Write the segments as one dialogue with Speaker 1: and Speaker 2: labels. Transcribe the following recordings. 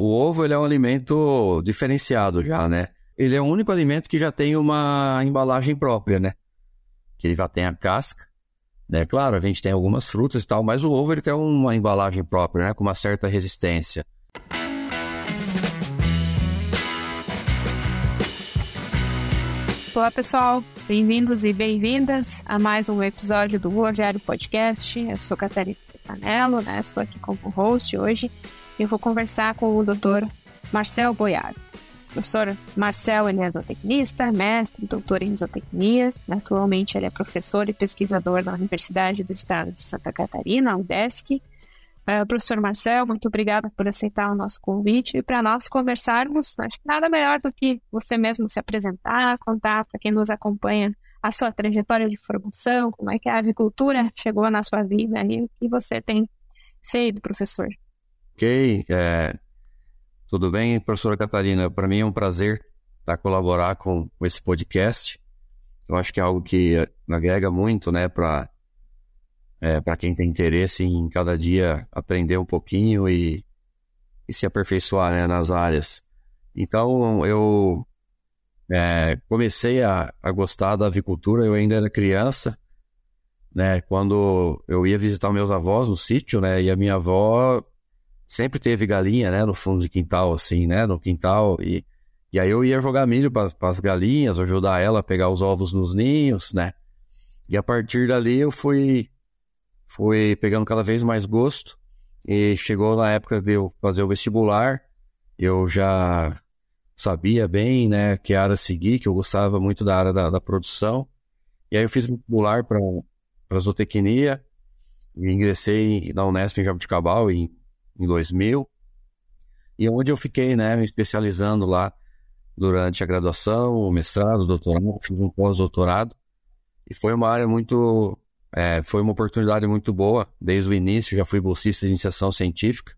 Speaker 1: O ovo ele é um alimento diferenciado já, né? Ele é o único alimento que já tem uma embalagem própria, né? Que ele já tem a casca, né? Claro, a gente tem algumas frutas e tal, mas o ovo ele tem uma embalagem própria, né? Com uma certa resistência.
Speaker 2: Olá, pessoal. Bem-vindos e bem-vindas a mais um episódio do Rogério Podcast. Eu sou Catarina Panello, né? Estou aqui como host hoje eu vou conversar com o Dr. Marcel Boiado. Professor Marcel é zootecnista, mestre, doutor em zootecnia. Atualmente ele é professor e pesquisador na Universidade do Estado de Santa Catarina, UDESC. Uh, professor Marcel, muito obrigada por aceitar o nosso convite e para nós conversarmos. Acho que nada melhor do que você mesmo se apresentar, contar para quem nos acompanha a sua trajetória de formação, como é que a avicultura chegou na sua vida e o que você tem feito, professor.
Speaker 1: Ok, é, tudo bem, professora Catarina? Para mim é um prazer estar colaborar com, com, esse podcast. Eu acho que é algo que agrega muito, né, para é, para quem tem interesse em cada dia aprender um pouquinho e, e se aperfeiçoar né, nas áreas. Então, eu é, comecei a, a gostar da avicultura, eu ainda era criança, né, quando eu ia visitar meus avós no sítio, né, e a minha avó sempre teve galinha, né, no fundo de quintal, assim, né, no quintal, e, e aí eu ia jogar milho para as galinhas, ajudar ela a pegar os ovos nos ninhos, né, e a partir dali eu fui, fui pegando cada vez mais gosto, e chegou na época de eu fazer o vestibular, eu já sabia bem, né, que área seguir, que eu gostava muito da área da, da produção, e aí eu fiz vestibular para zootecnia, e ingressei na Unesp em Jabuticabal em em 2000, e onde eu fiquei, né, me especializando lá durante a graduação, o mestrado, o doutorado, fiz um pós-doutorado, e foi uma área muito, é, foi uma oportunidade muito boa, desde o início já fui bolsista de iniciação científica,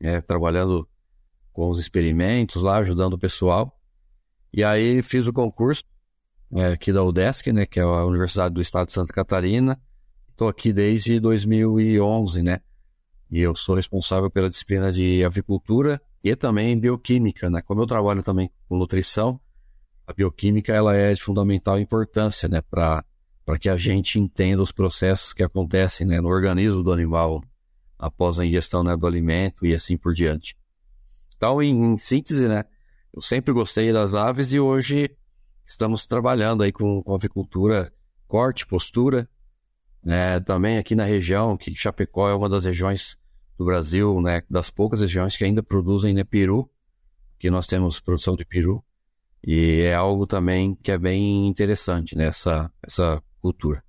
Speaker 1: é, trabalhando com os experimentos lá, ajudando o pessoal, e aí fiz o concurso é, aqui da UDESC, né, que é a Universidade do Estado de Santa Catarina, estou aqui desde 2011, né, e eu sou responsável pela disciplina de avicultura e também bioquímica, né? Como eu trabalho também com nutrição, a bioquímica ela é de fundamental importância, né, para para que a gente entenda os processos que acontecem, né, no organismo do animal após a ingestão né, do alimento e assim por diante. Então, em, em síntese, né, eu sempre gostei das aves e hoje estamos trabalhando aí com, com avicultura, corte, postura, né, também aqui na região, que Chapecó é uma das regiões do Brasil, né, das poucas regiões que ainda produzem né, peru, que nós temos produção de peru, e é algo também que é bem interessante nessa né, essa cultura.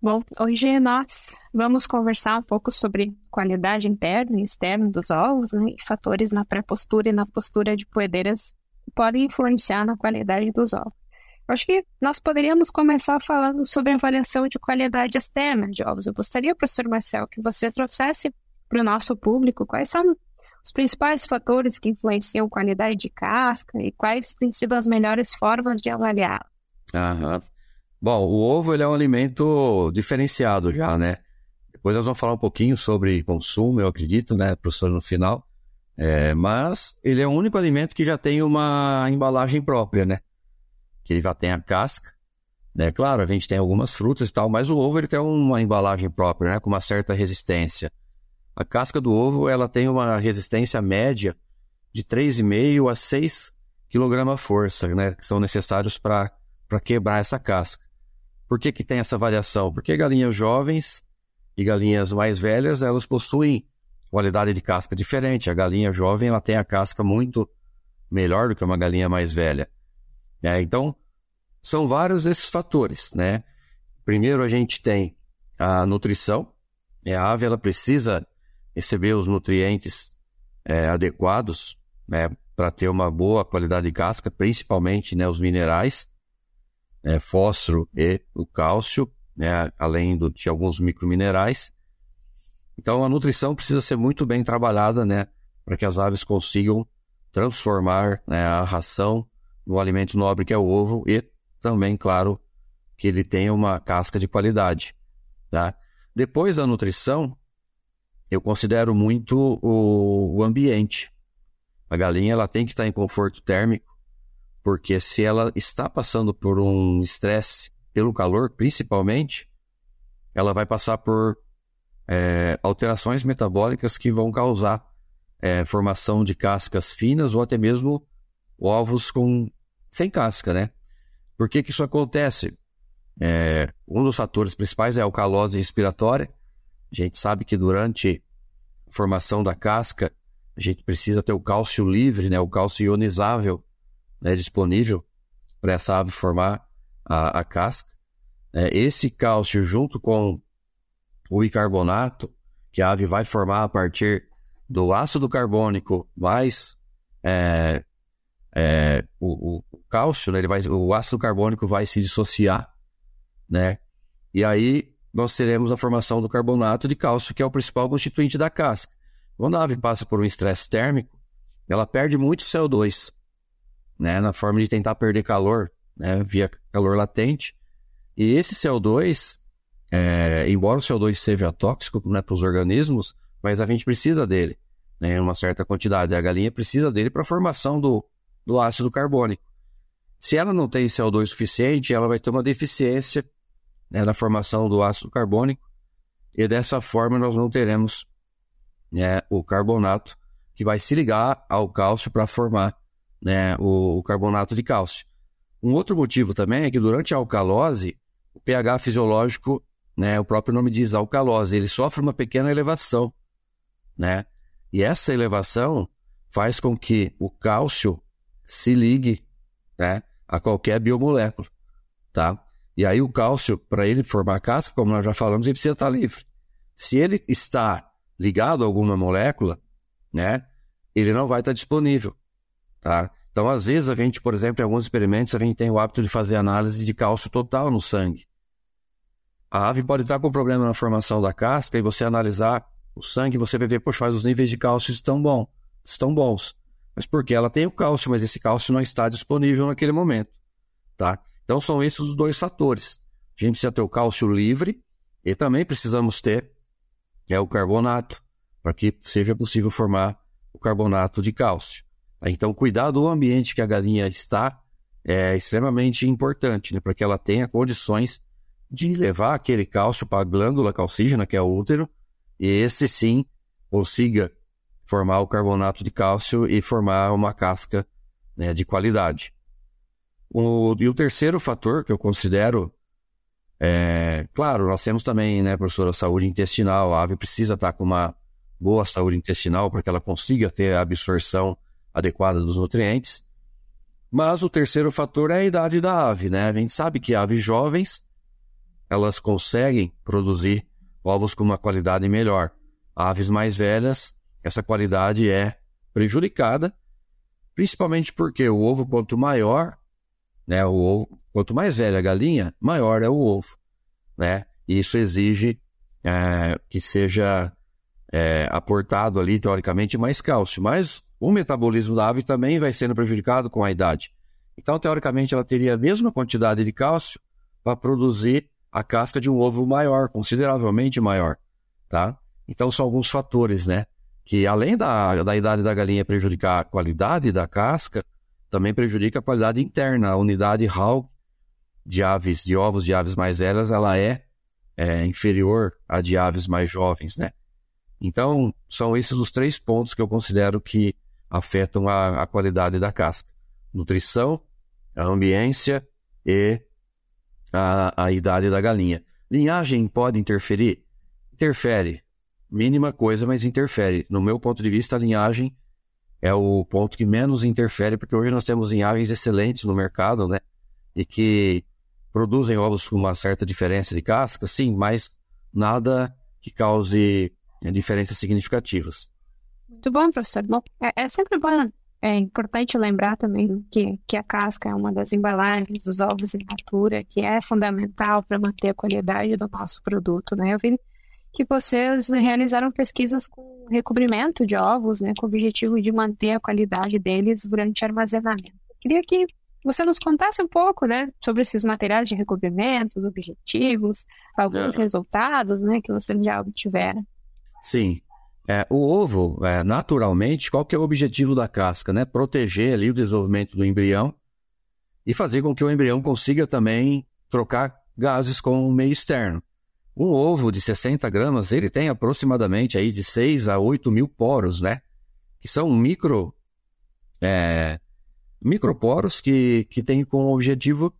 Speaker 2: Bom, hoje nós vamos conversar um pouco sobre qualidade interna e externa dos ovos, né, e fatores na pré-postura e na postura de poedeiras que podem influenciar na qualidade dos ovos. Acho que nós poderíamos começar falando sobre avaliação de qualidade externa de ovos. Eu gostaria, professor Marcel, que você trouxesse para o nosso público quais são os principais fatores que influenciam qualidade de casca e quais têm sido as melhores formas de avaliar.
Speaker 1: Aham. Bom, o ovo ele é um alimento diferenciado já, né? Depois nós vamos falar um pouquinho sobre consumo, eu acredito, né, professor, no final. É, mas ele é o único alimento que já tem uma embalagem própria, né? Que ele já tem a casca. Né? Claro, a gente tem algumas frutas e tal, mas o ovo ele tem uma embalagem própria, né? com uma certa resistência. A casca do ovo ela tem uma resistência média de 3,5 a 6 kg força, né? que são necessários para quebrar essa casca. Por que, que tem essa variação? Porque galinhas jovens e galinhas mais velhas, elas possuem qualidade de casca diferente. A galinha jovem ela tem a casca muito melhor do que uma galinha mais velha. É, então, são vários esses fatores, né? Primeiro a gente tem a nutrição. É, a ave ela precisa receber os nutrientes é, adequados né, para ter uma boa qualidade de casca, principalmente né, os minerais, né, fósforo e o cálcio, né, além do, de alguns microminerais. Então a nutrição precisa ser muito bem trabalhada né, para que as aves consigam transformar né, a ração no alimento nobre que é o ovo e também, claro, que ele tenha uma casca de qualidade. Tá? Depois da nutrição, eu considero muito o, o ambiente. A galinha ela tem que estar em conforto térmico, porque se ela está passando por um estresse pelo calor, principalmente, ela vai passar por é, alterações metabólicas que vão causar é, formação de cascas finas ou até mesmo ovos com sem casca, né? Por que, que isso acontece? É, um dos fatores principais é a alcalose respiratória. A gente sabe que durante a formação da casca, a gente precisa ter o cálcio livre, né, o cálcio ionizável né, disponível para essa ave formar a, a casca. É, esse cálcio, junto com o bicarbonato, que a ave vai formar a partir do ácido carbônico mais é, é, o, o, cálcio, né, ele vai, o ácido carbônico vai se dissociar, né? E aí nós teremos a formação do carbonato de cálcio, que é o principal constituinte da casca. Quando a ave passa por um estresse térmico, ela perde muito CO2, né, na forma de tentar perder calor, né, via calor latente. E esse CO2, é, embora o CO2 seja tóxico né, para os organismos, mas a gente precisa dele, né, uma certa quantidade. A galinha precisa dele para a formação do, do ácido carbônico. Se ela não tem CO2 suficiente, ela vai ter uma deficiência né, na formação do ácido carbônico, e dessa forma nós não teremos né, o carbonato que vai se ligar ao cálcio para formar né, o, o, carbonato de cálcio. Um outro motivo também é que durante a alcalose, o pH fisiológico, né, o próprio nome diz alcalose, ele sofre uma pequena elevação, né? E essa elevação faz com que o cálcio se ligue, né, a qualquer biomolécula, tá? E aí o cálcio, para ele formar casca, como nós já falamos, ele precisa estar livre. Se ele está ligado a alguma molécula, né, ele não vai estar disponível, tá? Então, às vezes, a gente, por exemplo, em alguns experimentos, a gente tem o hábito de fazer análise de cálcio total no sangue. A ave pode estar com problema na formação da casca e você analisar o sangue, você vai ver, poxa, os níveis de cálcio estão bons, estão bons. Mas porque ela tem o cálcio, mas esse cálcio não está disponível naquele momento, tá? Então são esses os dois fatores. A gente precisa ter o cálcio livre e também precisamos ter é o carbonato, para que seja possível formar o carbonato de cálcio. Então, cuidar do ambiente que a galinha está é extremamente importante, né, para que ela tenha condições de levar aquele cálcio para a glândula calcígena, que é o útero, e esse sim consiga formar o carbonato de cálcio e formar uma casca né, de qualidade. O, e o terceiro fator que eu considero é, claro, nós temos também, né, professora, saúde intestinal. A ave precisa estar com uma boa saúde intestinal para que ela consiga ter a absorção adequada dos nutrientes. Mas o terceiro fator é a idade da ave, né? A gente sabe que aves jovens, elas conseguem produzir ovos com uma qualidade melhor. Aves mais velhas, essa qualidade é prejudicada, principalmente porque o ovo, quanto maior, né? O ovo, quanto mais velha a galinha, maior é o ovo, né? E isso exige é, que seja é, aportado ali, teoricamente, mais cálcio. Mas o metabolismo da ave também vai sendo prejudicado com a idade. Então, teoricamente, ela teria a mesma quantidade de cálcio para produzir a casca de um ovo maior, consideravelmente maior, tá? Então, são alguns fatores, né? Que além da, da idade da galinha prejudicar a qualidade da casca, também prejudica a qualidade interna. A unidade HAL de aves, de ovos de aves mais velhas, ela é, é inferior à de aves mais jovens, né? Então, são esses os três pontos que eu considero que afetam a, a qualidade da casca: nutrição, a ambiência e a, a idade da galinha. Linhagem pode interferir? Interfere. Mínima coisa, mas interfere. No meu ponto de vista, a linhagem é o ponto que menos interfere, porque hoje nós temos linhagens excelentes no mercado, né? E que produzem ovos com uma certa diferença de casca, sim, mas nada que cause né, diferenças significativas.
Speaker 2: Muito bom, professor. Bom, é, é sempre bom, é importante lembrar também que, que a casca é uma das embalagens dos ovos in natura, que é fundamental para manter a qualidade do nosso produto, né? Eu vi que vocês realizaram pesquisas com recobrimento de ovos, né, com o objetivo de manter a qualidade deles durante o armazenamento. Queria que você nos contasse um pouco, né, sobre esses materiais de recobrimento, os objetivos, alguns é. resultados, né, que vocês já obtiveram.
Speaker 1: Sim. É, o ovo, é, naturalmente, qual que é o objetivo da casca? Né? Proteger ali o desenvolvimento do embrião e fazer com que o embrião consiga também trocar gases com o meio externo. Um ovo de 60 gramas, ele tem aproximadamente aí de 6 a 8 mil poros, né? Que são micro, é, microporos que, que têm como objetivo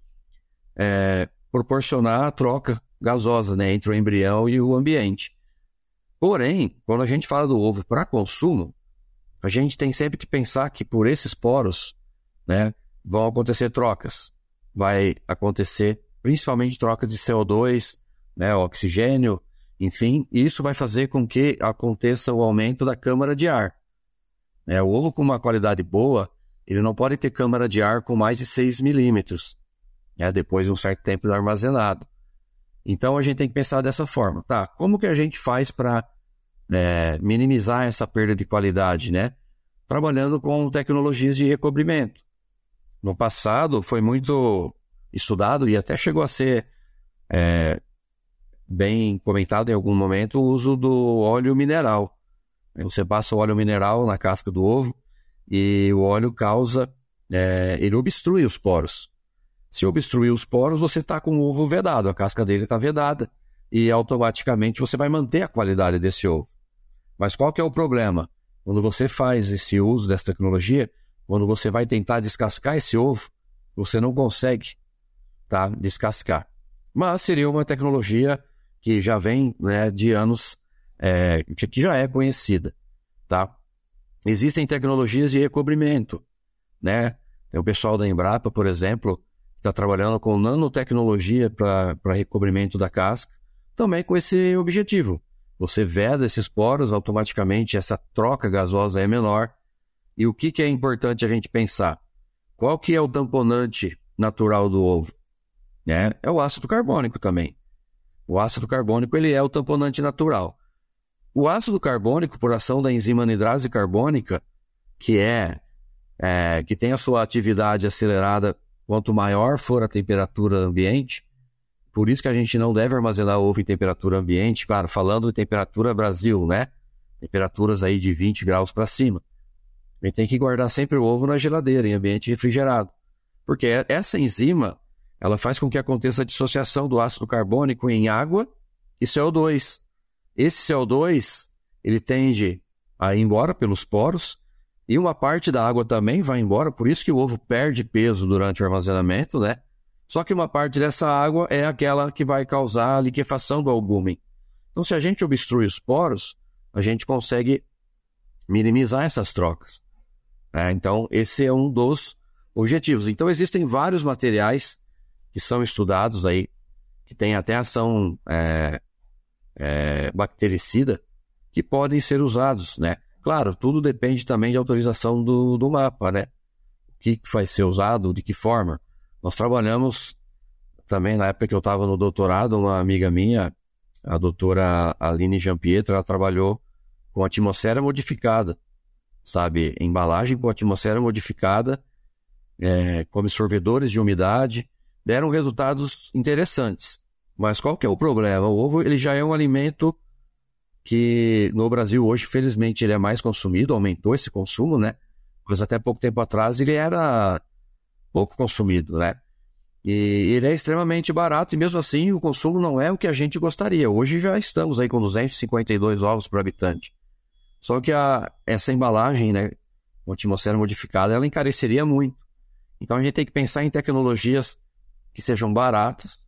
Speaker 1: é, proporcionar a troca gasosa né, entre o embrião e o ambiente. Porém, quando a gente fala do ovo para consumo, a gente tem sempre que pensar que por esses poros né, vão acontecer trocas. Vai acontecer principalmente trocas de CO2, né, oxigênio, enfim, isso vai fazer com que aconteça o aumento da câmara de ar. É, o ovo com uma qualidade boa, ele não pode ter câmara de ar com mais de 6 milímetros, né, depois de um certo tempo armazenado. Então a gente tem que pensar dessa forma, tá? Como que a gente faz para é, minimizar essa perda de qualidade, né? Trabalhando com tecnologias de recobrimento. No passado foi muito estudado e até chegou a ser é, bem comentado em algum momento o uso do óleo mineral. Você passa o óleo mineral na casca do ovo e o óleo causa, é, ele obstrui os poros. Se obstruir os poros, você está com o ovo vedado, a casca dele está vedada e automaticamente você vai manter a qualidade desse ovo. Mas qual que é o problema? Quando você faz esse uso dessa tecnologia, quando você vai tentar descascar esse ovo, você não consegue tá, descascar. Mas seria uma tecnologia que já vem né, de anos, é, que já é conhecida. Tá? Existem tecnologias de recobrimento. Né? Tem o pessoal da Embrapa, por exemplo, está trabalhando com nanotecnologia para recobrimento da casca, também com esse objetivo. Você veda esses poros, automaticamente essa troca gasosa é menor. E o que, que é importante a gente pensar? Qual que é o tamponante natural do ovo? É, é o ácido carbônico também. O ácido carbônico ele é o tamponante natural. O ácido carbônico, por ação da enzima anidrase carbônica, que é, é que tem a sua atividade acelerada Quanto maior for a temperatura ambiente, por isso que a gente não deve armazenar ovo em temperatura ambiente, claro, falando de temperatura Brasil, né? Temperaturas aí de 20 graus para cima. A gente tem que guardar sempre o ovo na geladeira, em ambiente refrigerado. Porque essa enzima, ela faz com que aconteça a dissociação do ácido carbônico em água e CO2. Esse CO2, ele tende a ir embora pelos poros e uma parte da água também vai embora, por isso que o ovo perde peso durante o armazenamento, né? Só que uma parte dessa água é aquela que vai causar a liquefação do albúmen. Então, se a gente obstrui os poros, a gente consegue minimizar essas trocas. É, então, esse é um dos objetivos. Então, existem vários materiais que são estudados aí, que têm até ação é, é, bactericida, que podem ser usados, né? Claro, tudo depende também de autorização do, do mapa, né? O que vai ser usado, de que forma. Nós trabalhamos também, na época que eu estava no doutorado, uma amiga minha, a doutora Aline Jean-Pietro, ela trabalhou com atmosfera modificada, sabe? Embalagem com atmosfera modificada, é, com absorvedores de umidade, deram resultados interessantes. Mas qual que é o problema? O ovo ele já é um alimento que no Brasil hoje, felizmente, ele é mais consumido, aumentou esse consumo, né? Mas até pouco tempo atrás ele era pouco consumido, né? E ele é extremamente barato e mesmo assim o consumo não é o que a gente gostaria. Hoje já estamos aí com 252 ovos por habitante. Só que a, essa embalagem, né, com atmosfera modificada, ela encareceria muito. Então a gente tem que pensar em tecnologias que sejam baratas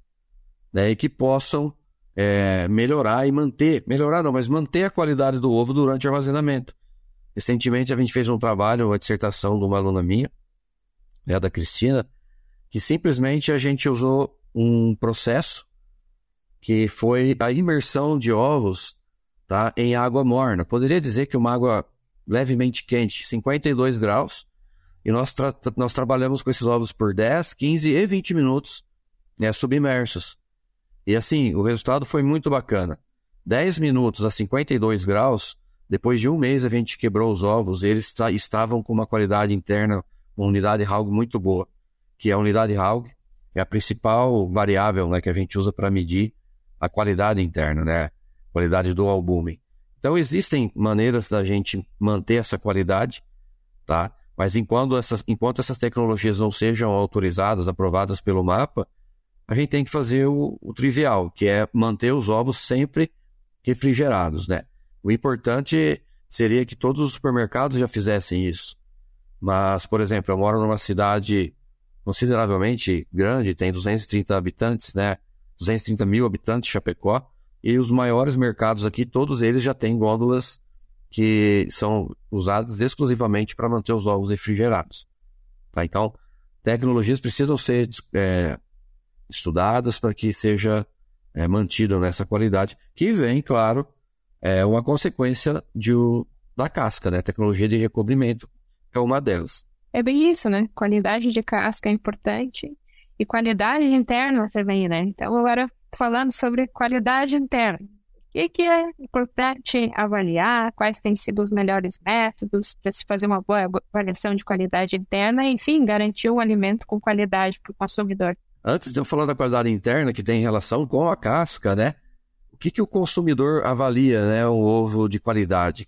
Speaker 1: né, e que possam é, melhorar e manter, melhorar não, mas manter a qualidade do ovo durante o armazenamento. Recentemente a gente fez um trabalho, uma dissertação de uma aluna minha, né, da Cristina, que simplesmente a gente usou um processo que foi a imersão de ovos tá, em água morna. Poderia dizer que uma água levemente quente, 52 graus, e nós, tra nós trabalhamos com esses ovos por 10, 15 e 20 minutos né, submersos. E assim, o resultado foi muito bacana. 10 minutos a 52 graus, depois de um mês a gente quebrou os ovos, eles estavam com uma qualidade interna, uma unidade Haug muito boa, que a unidade Haug é a principal variável né, que a gente usa para medir a qualidade interna, né? Qualidade do albúmen. Então existem maneiras da gente manter essa qualidade, tá? Mas enquanto essas, enquanto essas tecnologias não sejam autorizadas, aprovadas pelo mapa, a gente tem que fazer o, o trivial, que é manter os ovos sempre refrigerados, né? O importante seria que todos os supermercados já fizessem isso. Mas, por exemplo, eu moro numa cidade consideravelmente grande, tem 230 habitantes, né? 230 mil habitantes, Chapecó, e os maiores mercados aqui, todos eles já têm gôndolas que são usadas exclusivamente para manter os ovos refrigerados. Tá? Então, tecnologias precisam ser é, estudadas para que seja é, mantido nessa qualidade, que vem, claro, é uma consequência de, da casca, né? Tecnologia de recobrimento é uma delas.
Speaker 2: É bem isso, né? Qualidade de casca é importante e qualidade interna também, né? Então, agora falando sobre qualidade interna. O que, é importante avaliar? Quais têm sido os melhores métodos para se fazer uma boa avaliação de qualidade interna enfim, garantir um alimento com qualidade para o consumidor?
Speaker 1: Antes de eu falar da qualidade interna, que tem relação com a casca, né? O que, que o consumidor avalia, né? O ovo de qualidade.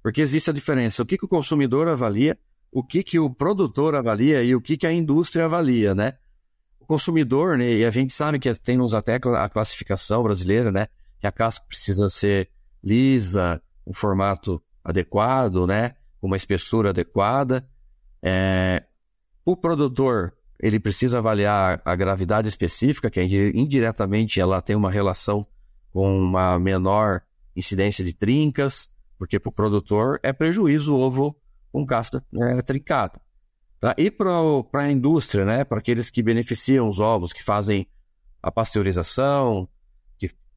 Speaker 1: Porque existe a diferença. O que, que o consumidor avalia, o que, que o produtor avalia e o que, que a indústria avalia, né? O consumidor, né? E a gente sabe que tem nos até a classificação brasileira, né? Que a casca precisa ser lisa, um formato adequado, né? Uma espessura adequada. É... O produtor ele precisa avaliar a gravidade específica, que indiretamente ela tem uma relação com uma menor incidência de trincas, porque para o produtor é prejuízo o ovo com casca né, trincada. Tá? E para a indústria, né, para aqueles que beneficiam os ovos, que fazem a pasteurização,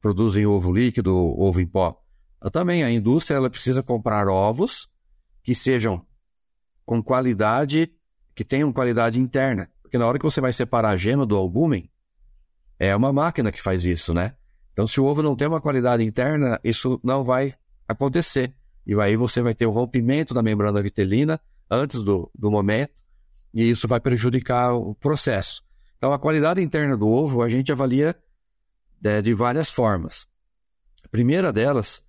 Speaker 1: produzem ovo líquido, ovo em pó, também a indústria ela precisa comprar ovos que sejam com qualidade, que tenham qualidade interna. Porque na hora que você vai separar a gema do albúmen, é uma máquina que faz isso, né? Então, se o ovo não tem uma qualidade interna, isso não vai acontecer. E aí você vai ter o rompimento da membrana vitelina antes do, do momento, e isso vai prejudicar o processo. Então, a qualidade interna do ovo a gente avalia de, de várias formas. A primeira delas,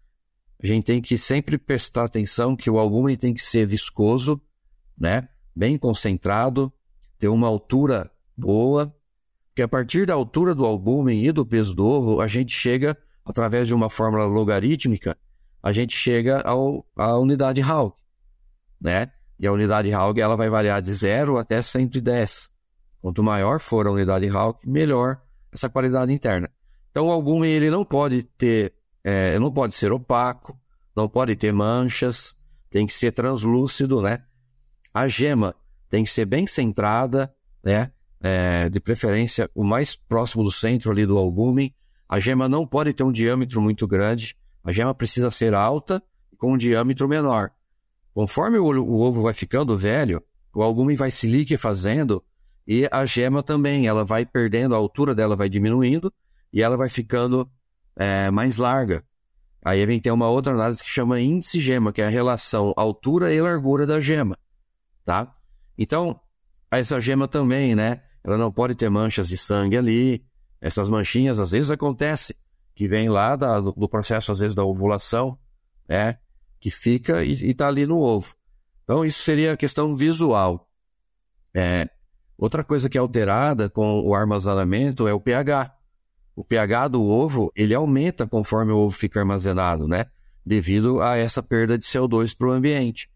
Speaker 1: a gente tem que sempre prestar atenção que o albúmen tem que ser viscoso, né? bem concentrado, ter uma altura boa, porque a partir da altura do albúmen e do peso do ovo, a gente chega, através de uma fórmula logarítmica, a gente chega ao, à unidade Hauge, né? E a unidade Hauge ela vai variar de 0 até 110. Quanto maior for a unidade Hauge, melhor essa qualidade interna. Então o albúmen ele não pode ter, é, não pode ser opaco, não pode ter manchas, tem que ser translúcido, né? A gema tem que ser bem centrada, né? É, de preferência o mais próximo do centro ali do albúmen. A gema não pode ter um diâmetro muito grande. A gema precisa ser alta com um diâmetro menor. Conforme o, o ovo vai ficando velho, o albúmen vai se liquefazendo e a gema também, ela vai perdendo, a altura dela vai diminuindo e ela vai ficando é, mais larga. Aí vem ter uma outra análise que chama índice gema, que é a relação altura e largura da gema, tá? Então, essa gema também, né? Ela não pode ter manchas de sangue ali. Essas manchinhas às vezes acontece que vem lá da, do, do, processo às vezes da ovulação, né? Que fica e está ali no ovo. Então isso seria a questão visual. É, outra coisa que é alterada com o armazenamento é o pH. O pH do ovo ele aumenta conforme o ovo fica armazenado, né? Devido a essa perda de CO2 para o ambiente.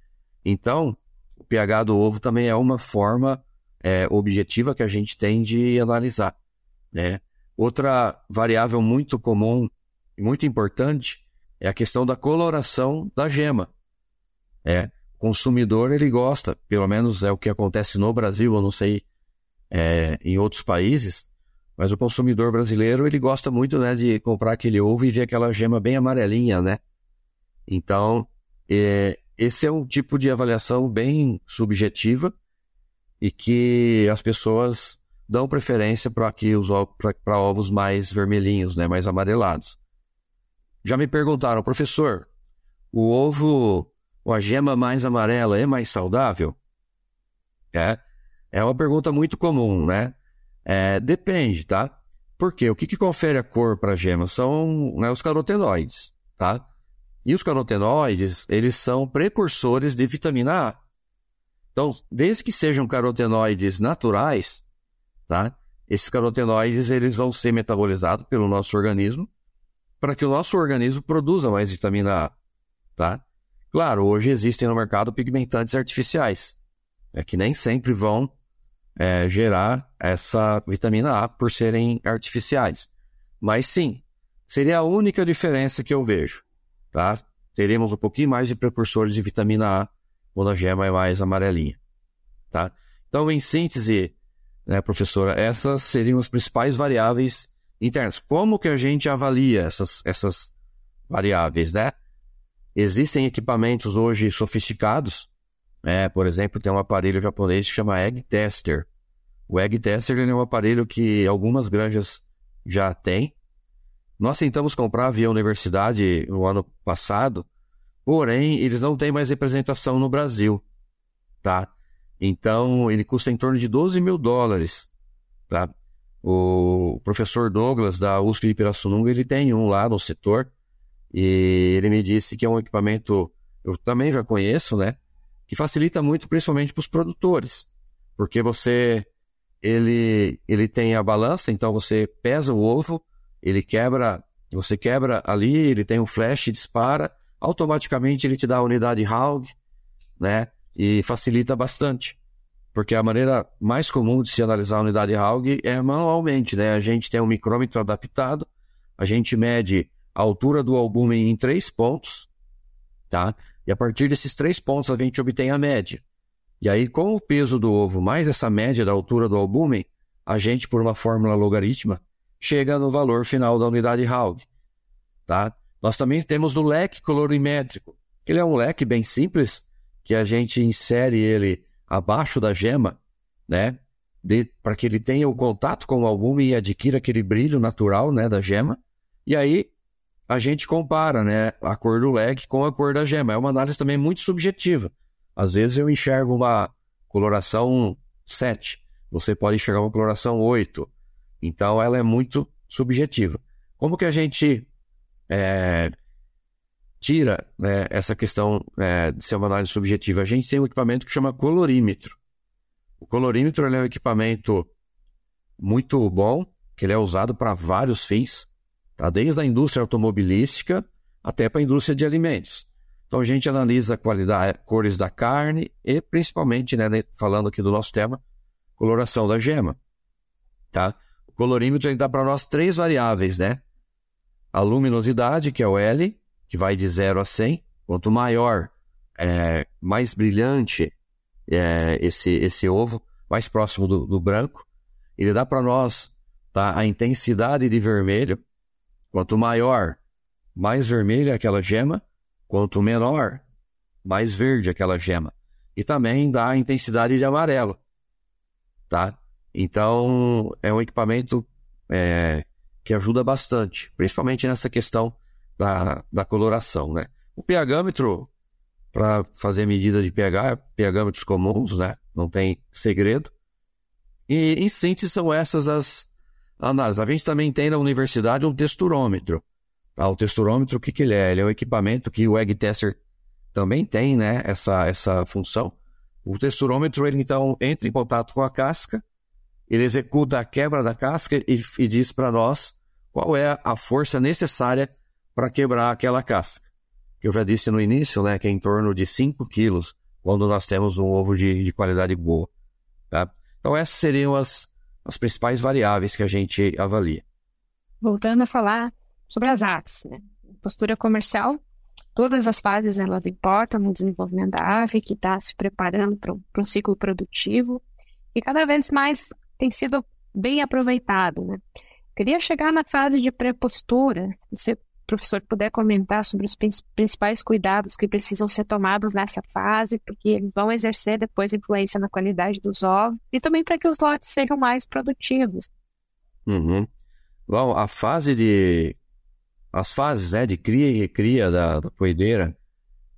Speaker 1: Então, o pH do ovo também é uma forma é, objetiva que a gente tem de analisar. Né? Outra variável muito comum e muito importante é a questão da coloração da gema. É, o consumidor ele gosta, pelo menos é o que acontece no Brasil, eu não sei é, em outros países, mas o consumidor brasileiro ele gosta muito né, de comprar aquele ovo e ver aquela gema bem amarelinha, né? Então, é, esse é um tipo de avaliação bem subjetiva e que as pessoas dão preferência para para ovos mais vermelhinhos, né, mais amarelados. Já me perguntaram, professor, o ovo com a gema mais amarela é mais saudável? É, é uma pergunta muito comum, né? É, depende, tá? Por quê? O que, que confere a cor para a gema? São né, os carotenoides, tá? E os carotenoides, eles são precursores de vitamina A. Então, desde que sejam carotenoides naturais, tá? Esses carotenoides, eles vão ser metabolizados pelo nosso organismo para que o nosso organismo produza mais vitamina A, tá? Claro, hoje existem no mercado pigmentantes artificiais, é que nem sempre vão é, gerar essa vitamina A por serem artificiais. Mas sim, seria a única diferença que eu vejo, tá? Teremos um pouquinho mais de precursores de vitamina A quando a gema é mais amarelinha, tá? Então, em síntese, né, professora, essas seriam as principais variáveis internas. Como que a gente avalia essas, essas variáveis, né? Existem equipamentos hoje sofisticados, é, por exemplo, tem um aparelho japonês que chama Egg Tester. O Egg Tester é um aparelho que algumas granjas já têm. Nós tentamos comprar via universidade no ano passado, porém eles não têm mais representação no Brasil, tá? Então ele custa em torno de 12 mil dólares, tá? O professor Douglas da USP de Pirassununga ele tem um lá no setor e ele me disse que é um equipamento eu também já conheço, né? Que facilita muito, principalmente para os produtores, porque você ele, ele tem a balança, então você pesa o ovo, ele quebra, você quebra ali, ele tem um flash, dispara, automaticamente ele te dá a unidade Haug, né? E facilita bastante. Porque a maneira mais comum de se analisar a unidade Haug é manualmente, né? A gente tem um micrômetro adaptado, a gente mede a altura do albúmen em três pontos, tá? E a partir desses três pontos a gente obtém a média. E aí, com o peso do ovo mais essa média da altura do albúmen, a gente, por uma fórmula logarítmica, chega no valor final da unidade Haug. Tá? Nós também temos o leque colorimétrico. Ele é um leque bem simples, que a gente insere ele abaixo da gema, né? Para que ele tenha o contato com o albúmen e adquira aquele brilho natural né, da gema. E aí a gente compara né, a cor do leque com a cor da gema. É uma análise também muito subjetiva. Às vezes eu enxergo uma coloração 7, você pode enxergar uma coloração 8. Então ela é muito subjetiva. Como que a gente é, tira né, essa questão é, de ser uma análise subjetiva? A gente tem um equipamento que chama colorímetro. O colorímetro é um equipamento muito bom, que ele é usado para vários fins, tá? desde a indústria automobilística até para a indústria de alimentos. Então a gente analisa a qualidade, cores da carne e principalmente, né, falando aqui do nosso tema, coloração da gema. Tá? O colorímetro dá para nós três variáveis, né? A luminosidade, que é o L, que vai de 0 a 100. Quanto maior, é, mais brilhante é, esse, esse ovo, mais próximo do, do branco. Ele dá para nós tá, a intensidade de vermelho. Quanto maior, mais vermelha aquela gema. Quanto menor, mais verde aquela gema. E também dá a intensidade de amarelo, tá? Então, é um equipamento é, que ajuda bastante, principalmente nessa questão da, da coloração, né? O pHmetro, para fazer medida de pH, pHmetros comuns, né? Não tem segredo. E, em síntese, são essas as análises. A gente também tem na universidade um texturômetro, Tá? O texturômetro, o que, que ele é? Ele é um equipamento que o Egg Tester também tem, né? Essa, essa função. O texturômetro, ele então entra em contato com a casca, ele executa a quebra da casca e, e diz para nós qual é a força necessária para quebrar aquela casca. Eu já disse no início, né, que é em torno de 5 quilos quando nós temos um ovo de, de qualidade boa. Tá? Então essas seriam as, as principais variáveis que a gente avalia.
Speaker 2: Voltando a falar sobre as aves. Né? Postura comercial, todas as fases elas importam no desenvolvimento da ave que está se preparando para um ciclo produtivo e cada vez mais tem sido bem aproveitado. Né? Queria chegar na fase de pré-postura, se professor puder comentar sobre os principais cuidados que precisam ser tomados nessa fase, porque eles vão exercer depois influência na qualidade dos ovos e também para que os lotes sejam mais produtivos.
Speaker 1: Uhum. Bom, a fase de as fases né, de cria e recria da, da poedeira,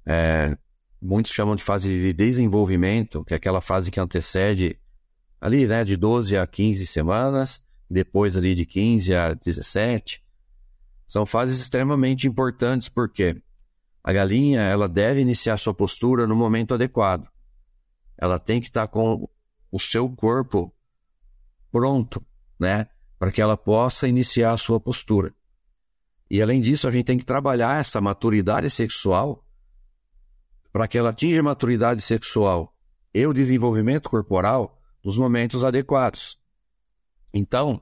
Speaker 1: é, muitos chamam de fase de desenvolvimento, que é aquela fase que antecede ali né, de 12 a 15 semanas, depois ali de 15 a 17. São fases extremamente importantes porque A galinha, ela deve iniciar sua postura no momento adequado. Ela tem que estar com o seu corpo pronto, né? Para que ela possa iniciar a sua postura. E além disso, a gente tem que trabalhar essa maturidade sexual para que ela atinja a maturidade sexual e o desenvolvimento corporal nos momentos adequados. Então,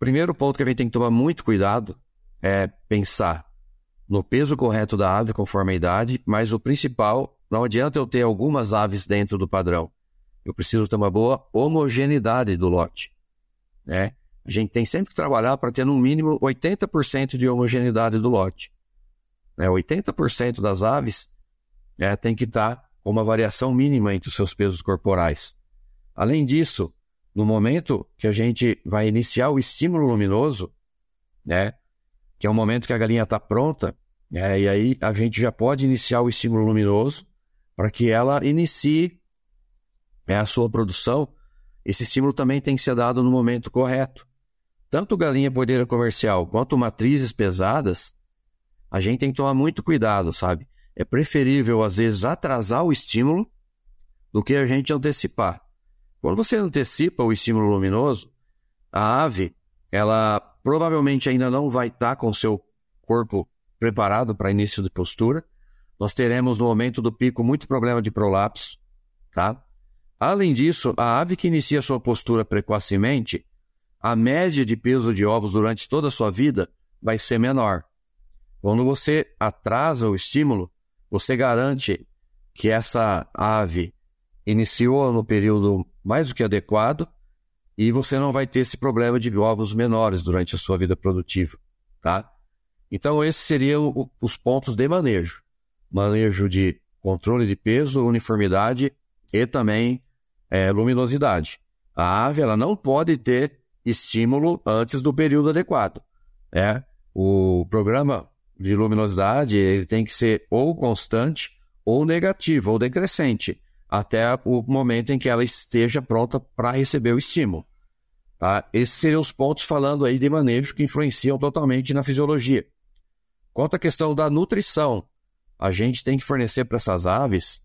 Speaker 1: primeiro ponto que a gente tem que tomar muito cuidado é pensar no peso correto da ave conforme a idade, mas o principal, não adianta eu ter algumas aves dentro do padrão. Eu preciso ter uma boa homogeneidade do lote. Né? A gente tem sempre que trabalhar para ter no mínimo 80% de homogeneidade do lote. Né? 80% das aves é, tem que estar tá com uma variação mínima entre os seus pesos corporais. Além disso, no momento que a gente vai iniciar o estímulo luminoso, né, que é o momento que a galinha está pronta, né, e aí a gente já pode iniciar o estímulo luminoso para que ela inicie né, a sua produção. Esse estímulo também tem que ser dado no momento correto. Tanto galinha podeira comercial quanto matrizes pesadas, a gente tem que tomar muito cuidado, sabe? É preferível, às vezes, atrasar o estímulo do que a gente antecipar. Quando você antecipa o estímulo luminoso, a ave, ela provavelmente ainda não vai estar com seu corpo preparado para início de postura. Nós teremos no momento do pico muito problema de prolapso, tá? Além disso, a ave que inicia sua postura precocemente, a média de peso de ovos durante toda a sua vida vai ser menor. Quando você atrasa o estímulo, você garante que essa ave iniciou no período mais do que adequado e você não vai ter esse problema de ovos menores durante a sua vida produtiva, tá? Então, esses seriam os pontos de manejo. Manejo de controle de peso, uniformidade e também é, luminosidade. A ave ela não pode ter estímulo antes do período adequado. Né? O programa de luminosidade ele tem que ser ou constante ou negativo ou decrescente até o momento em que ela esteja pronta para receber o estímulo. Tá? Esses seriam os pontos falando aí de manejo que influenciam totalmente na fisiologia. Quanto à questão da nutrição, a gente tem que fornecer para essas aves,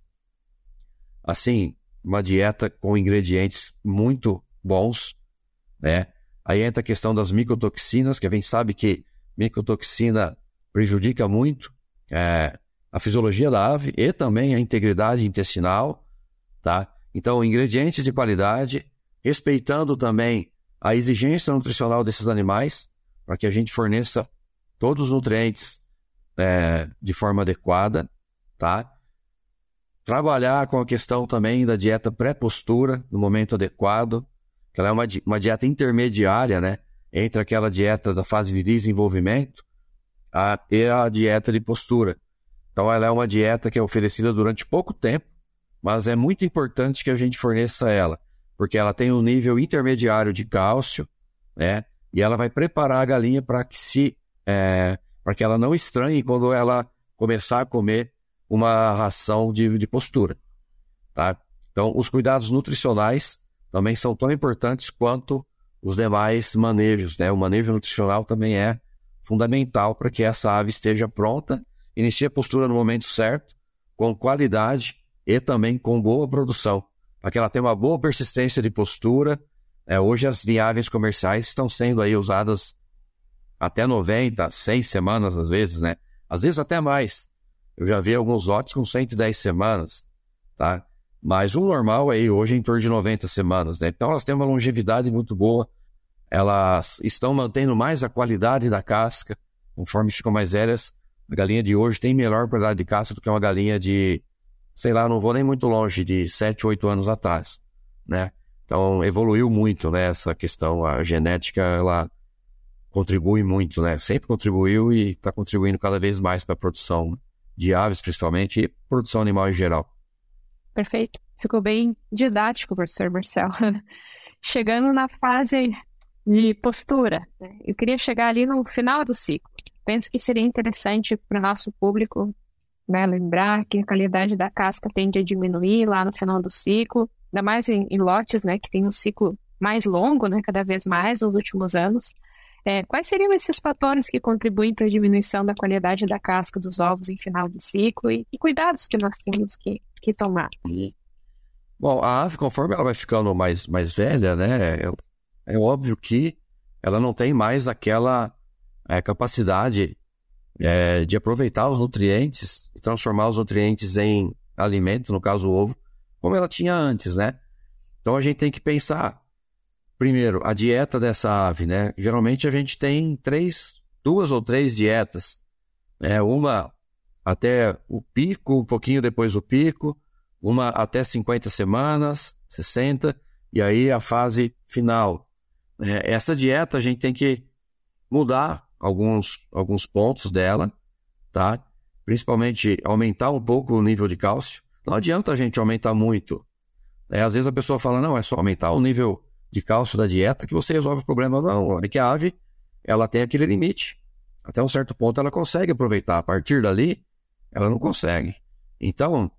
Speaker 1: assim, uma dieta com ingredientes muito bons, né? Aí entra a questão das micotoxinas, que a gente sabe que micotoxina prejudica muito é, a fisiologia da ave e também a integridade intestinal, tá? Então, ingredientes de qualidade, respeitando também a exigência nutricional desses animais, para que a gente forneça todos os nutrientes é, de forma adequada, tá? Trabalhar com a questão também da dieta pré-postura no momento adequado, que ela é uma, uma dieta intermediária, né? Entre aquela dieta da fase de desenvolvimento a, e a dieta de postura. Então, ela é uma dieta que é oferecida durante pouco tempo, mas é muito importante que a gente forneça ela, porque ela tem um nível intermediário de cálcio, né? E ela vai preparar a galinha para que se é, para que ela não estranhe quando ela começar a comer uma ração de, de postura, tá? Então, os cuidados nutricionais também são tão importantes quanto os demais manejos, né? O manejo nutricional também é fundamental para que essa ave esteja pronta, inicie a postura no momento certo, com qualidade e também com boa produção, para que ela tenha uma boa persistência de postura. É, hoje as viáveis comerciais estão sendo aí usadas até 90, 100 semanas às vezes, né? Às vezes até mais. Eu já vi alguns lotes com 110 semanas, tá? Mas o normal aí hoje é em torno de 90 semanas, né? Então elas têm uma longevidade muito boa, elas estão mantendo mais a qualidade da casca, conforme ficam mais velhas. A galinha de hoje tem melhor qualidade de casca do que uma galinha de sei lá, não vou nem muito longe, de 7, 8 anos atrás, né? Então, evoluiu muito, né, essa questão, a genética, ela contribui muito, né? Sempre contribuiu e está contribuindo cada vez mais para a produção de aves, principalmente, e produção animal em geral.
Speaker 2: Perfeito. Ficou bem didático, professor Marcel. Chegando na fase de postura, né? eu queria chegar ali no final do ciclo. Penso que seria interessante para o nosso público né? Lembrar que a qualidade da casca tende a diminuir lá no final do ciclo, ainda mais em, em lotes, né? Que tem um ciclo mais longo, né? Cada vez mais nos últimos anos. É, quais seriam esses fatores que contribuem para a diminuição da qualidade da casca dos ovos em final de ciclo e, e cuidados que nós temos que, que tomar?
Speaker 1: Bom, a ave, conforme ela vai ficando mais, mais velha, né, é, é óbvio que ela não tem mais aquela é, capacidade é, de aproveitar os nutrientes e transformar os nutrientes em alimento, no caso o ovo, como ela tinha antes, né? Então a gente tem que pensar, primeiro, a dieta dessa ave, né? Geralmente a gente tem três, duas ou três dietas, né? Uma até o pico, um pouquinho depois do pico, uma até 50 semanas, 60, e aí a fase final. É, essa dieta a gente tem que mudar alguns, alguns pontos dela, tá? Principalmente aumentar um pouco o nível de cálcio. Não adianta a gente aumentar muito. É, às vezes a pessoa fala, não, é só aumentar o nível de cálcio da dieta que você resolve o problema. Não, é que a ave, ela tem aquele limite. Até um certo ponto ela consegue aproveitar. A partir dali, ela não consegue. Então,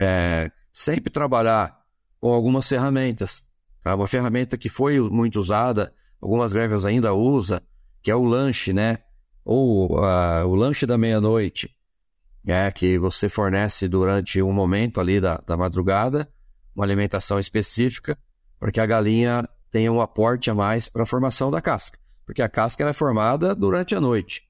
Speaker 1: é, sempre trabalhar com algumas ferramentas. Tá? Uma ferramenta que foi muito usada, algumas greves ainda usa, que é o lanche, né? Ou uh, o lanche da meia-noite, é, que você fornece durante um momento ali da, da madrugada, uma alimentação específica, para que a galinha tenha um aporte a mais para a formação da casca. Porque a casca é formada durante a noite,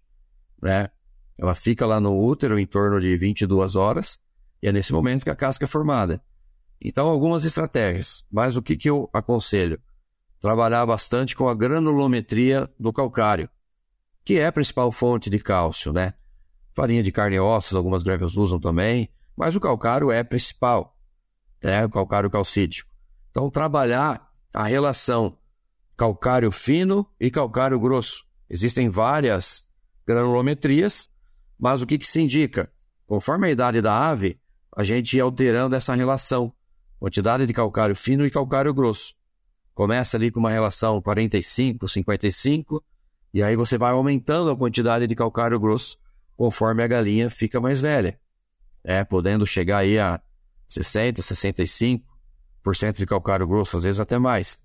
Speaker 1: né? Ela fica lá no útero em torno de 22 horas, e é nesse momento que a casca é formada. Então, algumas estratégias. Mas o que, que eu aconselho? Trabalhar bastante com a granulometria do calcário, que é a principal fonte de cálcio, né? Farinha de carne e ossos, algumas greves usam também, mas o calcário é principal, né? O calcário calcítico. Então, trabalhar a relação calcário fino e calcário grosso. Existem várias granulometrias, mas o que, que se indica? Conforme a idade da ave, a gente ia alterando essa relação, quantidade de calcário fino e calcário grosso. Começa ali com uma relação 45, 55, e aí você vai aumentando a quantidade de calcário grosso conforme a galinha fica mais velha. É, podendo chegar aí a 60, 65% de calcário grosso, às vezes até mais,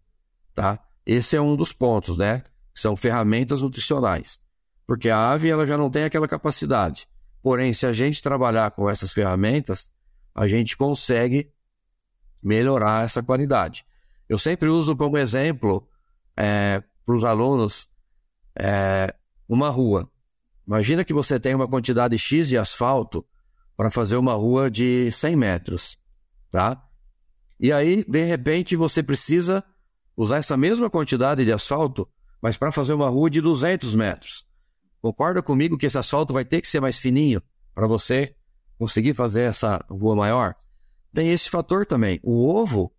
Speaker 1: tá? Esse é um dos pontos, né? São ferramentas nutricionais. Porque a ave ela já não tem aquela capacidade. Porém, se a gente trabalhar com essas ferramentas, a gente consegue melhorar essa qualidade. Eu sempre uso como exemplo é, para os alunos é, uma rua. Imagina que você tem uma quantidade X de asfalto para fazer uma rua de 100 metros, tá? E aí, de repente, você precisa usar essa mesma quantidade de asfalto, mas para fazer uma rua de 200 metros. Concorda comigo que esse asfalto vai ter que ser mais fininho para você conseguir fazer essa rua maior? Tem esse fator também. O ovo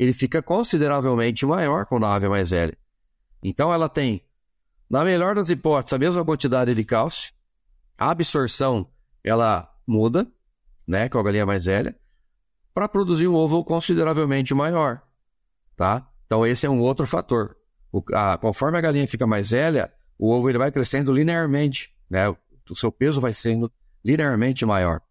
Speaker 1: ele fica consideravelmente maior quando a ave é mais velha. Então ela tem, na melhor das hipóteses, a mesma quantidade de cálcio, a absorção ela muda, né, com a galinha mais velha, para produzir um ovo consideravelmente maior, tá? Então esse é um outro fator. O, a, conforme a galinha fica mais velha, o ovo ele vai crescendo linearmente, né? O, seu peso vai sendo linearmente maior.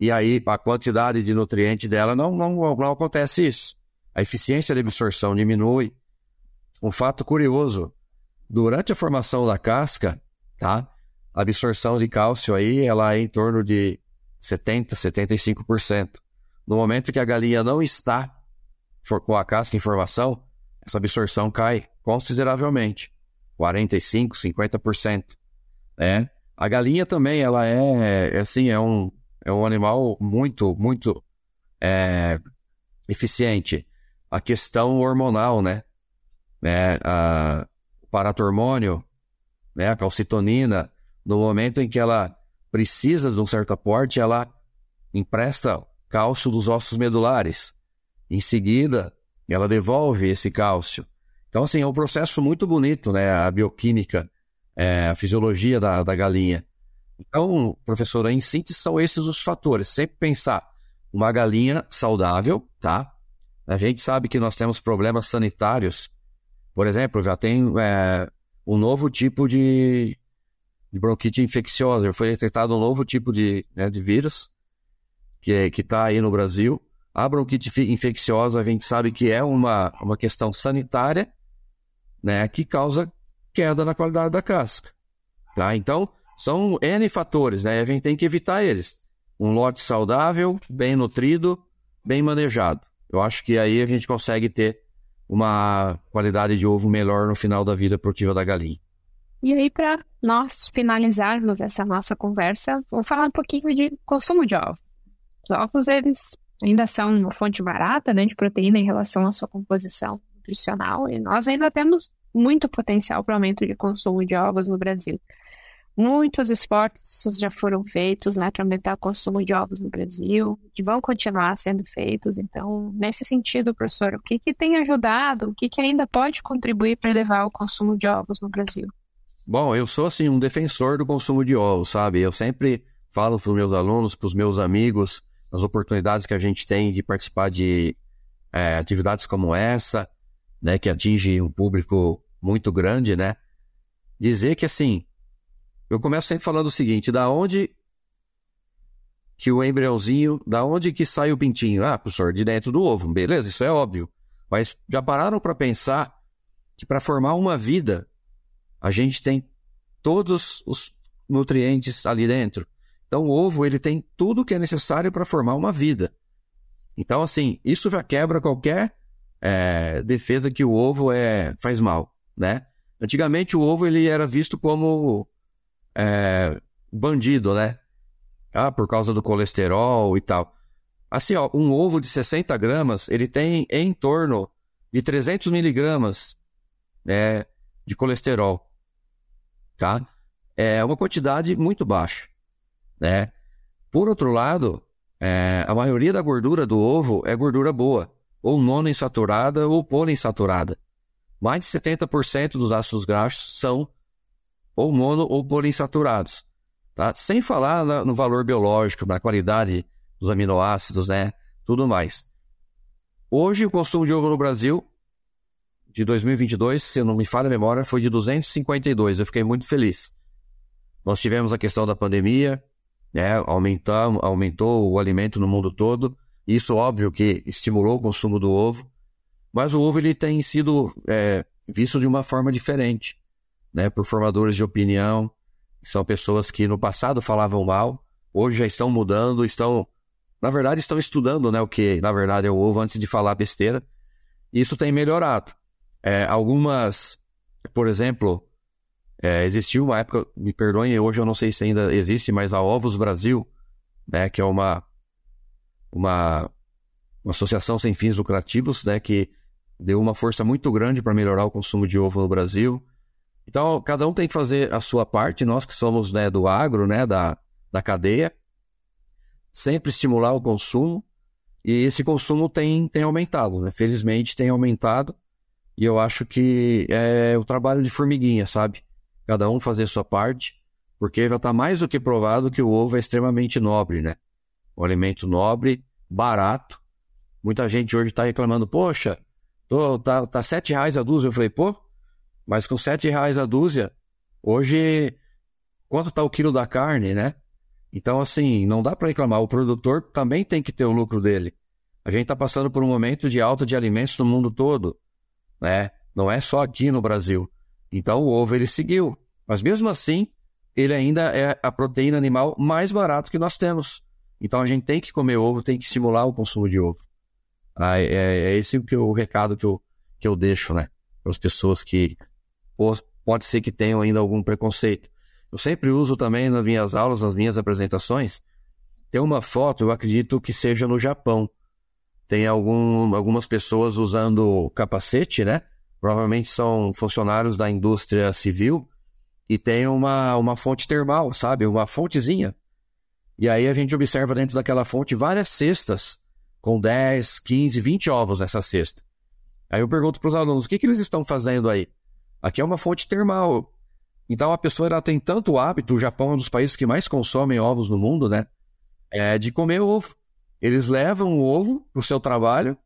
Speaker 1: E aí a quantidade de nutriente dela não, não, não acontece isso a eficiência de absorção diminui. Um fato curioso, durante a formação da casca, tá? A absorção de cálcio aí, ela é em torno de 70, 75%. No momento que a galinha não está com a casca em formação, essa absorção cai consideravelmente, 45, 50%. Né? A galinha também, ela é, é assim, é um, é um animal muito, muito é, eficiente a questão hormonal, né? né? A, o paratormônio, né? a calcitonina, no momento em que ela precisa de um certo aporte, ela empresta cálcio dos ossos medulares. Em seguida, ela devolve esse cálcio. Então, assim, é um processo muito bonito, né? A bioquímica, é, a fisiologia da, da galinha. Então, professora, em síntese, são esses os fatores. Sempre pensar uma galinha saudável, tá? A gente sabe que nós temos problemas sanitários. Por exemplo, já tem é, um novo tipo de, de bronquite infecciosa. Foi detectado um novo tipo de, né, de vírus que é, está aí no Brasil. A bronquite infecciosa, a gente sabe que é uma, uma questão sanitária né, que causa queda na qualidade da casca. Tá? Então, são N fatores, né? A gente tem que evitar eles. Um lote saudável, bem nutrido, bem manejado. Eu acho que aí a gente consegue ter uma qualidade de ovo melhor no final da vida produtiva da galinha.
Speaker 2: E aí, para nós finalizarmos essa nossa conversa, vou falar um pouquinho de consumo de ovos. Os ovos, eles ainda são uma fonte barata né, de proteína em relação à sua composição nutricional, e nós ainda temos muito potencial para aumento de consumo de ovos no Brasil. Muitos esforços já foram feitos né, para aumentar o consumo de ovos no Brasil, e vão continuar sendo feitos. Então, nesse sentido, professor, o que, que tem ajudado, o que, que ainda pode contribuir para elevar o consumo de ovos no Brasil?
Speaker 1: Bom, eu sou assim um defensor do consumo de ovos, sabe? Eu sempre falo para os meus alunos, para os meus amigos, as oportunidades que a gente tem de participar de é, atividades como essa, né, que atinge um público muito grande, né? Dizer que assim, eu começo sempre falando o seguinte: da onde que o embriãozinho, da onde que sai o pintinho? Ah, professor, de dentro do ovo. Beleza, isso é óbvio. Mas já pararam para pensar que para formar uma vida, a gente tem todos os nutrientes ali dentro. Então, o ovo ele tem tudo que é necessário para formar uma vida. Então, assim, isso já quebra qualquer é, defesa que o ovo é, faz mal, né? Antigamente, o ovo ele era visto como é, bandido, né? Ah, por causa do colesterol e tal. Assim, ó, um ovo de 60 gramas, ele tem em torno de 300 miligramas né, de colesterol, tá? É uma quantidade muito baixa, né? Por outro lado, é, a maioria da gordura do ovo é gordura boa, ou monoinsaturada ou poliinsaturada. Mais de 70% dos ácidos graxos são ou mono ou poliinsaturados. Tá? Sem falar na, no valor biológico, na qualidade dos aminoácidos, né? Tudo mais. Hoje, o consumo de ovo no Brasil, de 2022, se não me falha a memória, foi de 252. Eu fiquei muito feliz. Nós tivemos a questão da pandemia, né? Aumentou, aumentou o alimento no mundo todo. Isso, óbvio, que estimulou o consumo do ovo. Mas o ovo ele tem sido é, visto de uma forma diferente né, por formadores de opinião. São pessoas que no passado falavam mal, hoje já estão mudando, estão, na verdade, estão estudando né, o que na verdade é ovo antes de falar besteira. Isso tem melhorado. É, algumas, por exemplo, é, existiu uma época, me perdoem, hoje eu não sei se ainda existe, mas a Ovos Brasil, né, que é uma, uma, uma associação sem fins lucrativos, né, que deu uma força muito grande para melhorar o consumo de ovo no Brasil. Então, cada um tem que fazer a sua parte, nós que somos né, do agro, né, da, da cadeia, sempre estimular o consumo, e esse consumo tem, tem aumentado, né? Felizmente tem aumentado, e eu acho que é o trabalho de formiguinha, sabe? Cada um fazer a sua parte, porque já está mais do que provado que o ovo é extremamente nobre, né? Um alimento nobre, barato. Muita gente hoje está reclamando, poxa, tô, tá, tá sete reais a dúzia. Eu falei, pô, mas com sete reais a dúzia, hoje, quanto está o quilo da carne, né? Então, assim, não dá para reclamar. O produtor também tem que ter o lucro dele. A gente está passando por um momento de alta de alimentos no mundo todo, né? Não é só aqui no Brasil. Então, o ovo ele seguiu. Mas mesmo assim, ele ainda é a proteína animal mais barata que nós temos. Então, a gente tem que comer ovo, tem que estimular o consumo de ovo. Ah, é, é esse que, o recado que eu, que eu deixo, né? Para as pessoas que pode ser que tenham ainda algum preconceito. Eu sempre uso também nas minhas aulas, nas minhas apresentações, tem uma foto, eu acredito que seja no Japão. Tem algum, algumas pessoas usando capacete, né? Provavelmente são funcionários da indústria civil e tem uma, uma fonte termal, sabe? Uma fontezinha. E aí a gente observa dentro daquela fonte várias cestas com 10, 15, 20 ovos nessa cesta. Aí eu pergunto para os alunos, o que, que eles estão fazendo aí? Aqui é uma fonte termal. Então a pessoa ela tem tanto hábito, o Japão é um dos países que mais consomem ovos no mundo, né? É de comer ovo. Eles levam o ovo para o seu trabalho,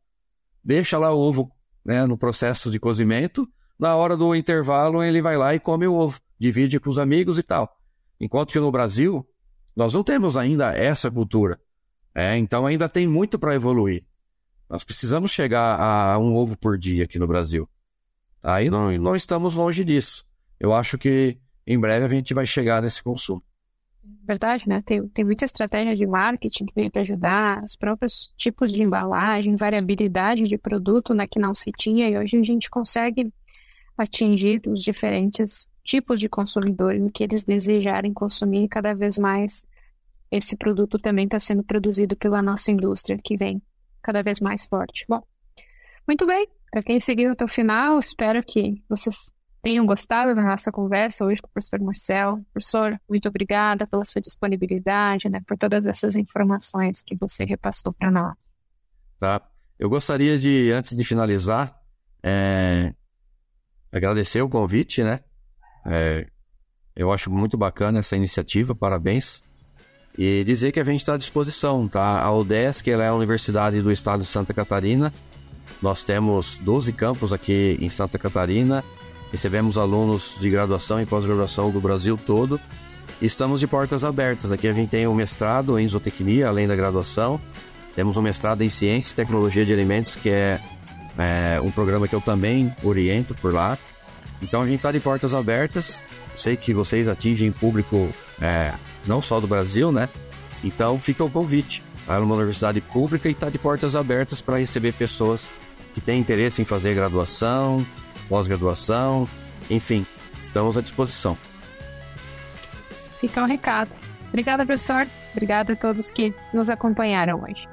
Speaker 1: deixa lá o ovo né, no processo de cozimento, na hora do intervalo ele vai lá e come o ovo, divide com os amigos e tal. Enquanto que no Brasil, nós não temos ainda essa cultura. É, então ainda tem muito para evoluir. Nós precisamos chegar a um ovo por dia aqui no Brasil. Aí não, não estamos longe disso. eu acho que em breve a gente vai chegar nesse consumo.
Speaker 2: Verdade, né? Tem, tem muita estratégia de marketing que vem para ajudar, os próprios tipos de embalagem, variabilidade de produto né, que não se tinha, e hoje a gente consegue atingir os diferentes tipos de consumidores, que eles desejarem consumir cada vez mais. Esse produto também está sendo produzido pela nossa indústria, que vem cada vez mais forte. Bom, muito bem. Para quem seguiu até o final, espero que vocês tenham gostado da nossa conversa hoje com o professor Marcel. Professor, muito obrigada pela sua disponibilidade, né, por todas essas informações que você repassou para nós.
Speaker 1: Tá. Eu gostaria de, antes de finalizar, é, agradecer o convite, né? É, eu acho muito bacana essa iniciativa, parabéns. E dizer que a gente está à disposição, tá? A UDESC ela é a Universidade do Estado de Santa Catarina. Nós temos 12 campos aqui em Santa Catarina Recebemos alunos de graduação e pós-graduação do Brasil todo. Estamos de portas abertas. Aqui a gente tem um mestrado em zootecnia, além da graduação. Temos um mestrado em ciência e tecnologia de alimentos, que é, é um programa que eu também oriento por lá. Então a gente está de portas abertas. Sei que vocês atingem público é, não só do Brasil, né? Então fica o convite. É uma universidade pública e está de portas abertas para receber pessoas que têm interesse em fazer graduação, pós-graduação, enfim, estamos à disposição.
Speaker 2: Fica o um recado. Obrigada, professor. Obrigada a todos que nos acompanharam hoje.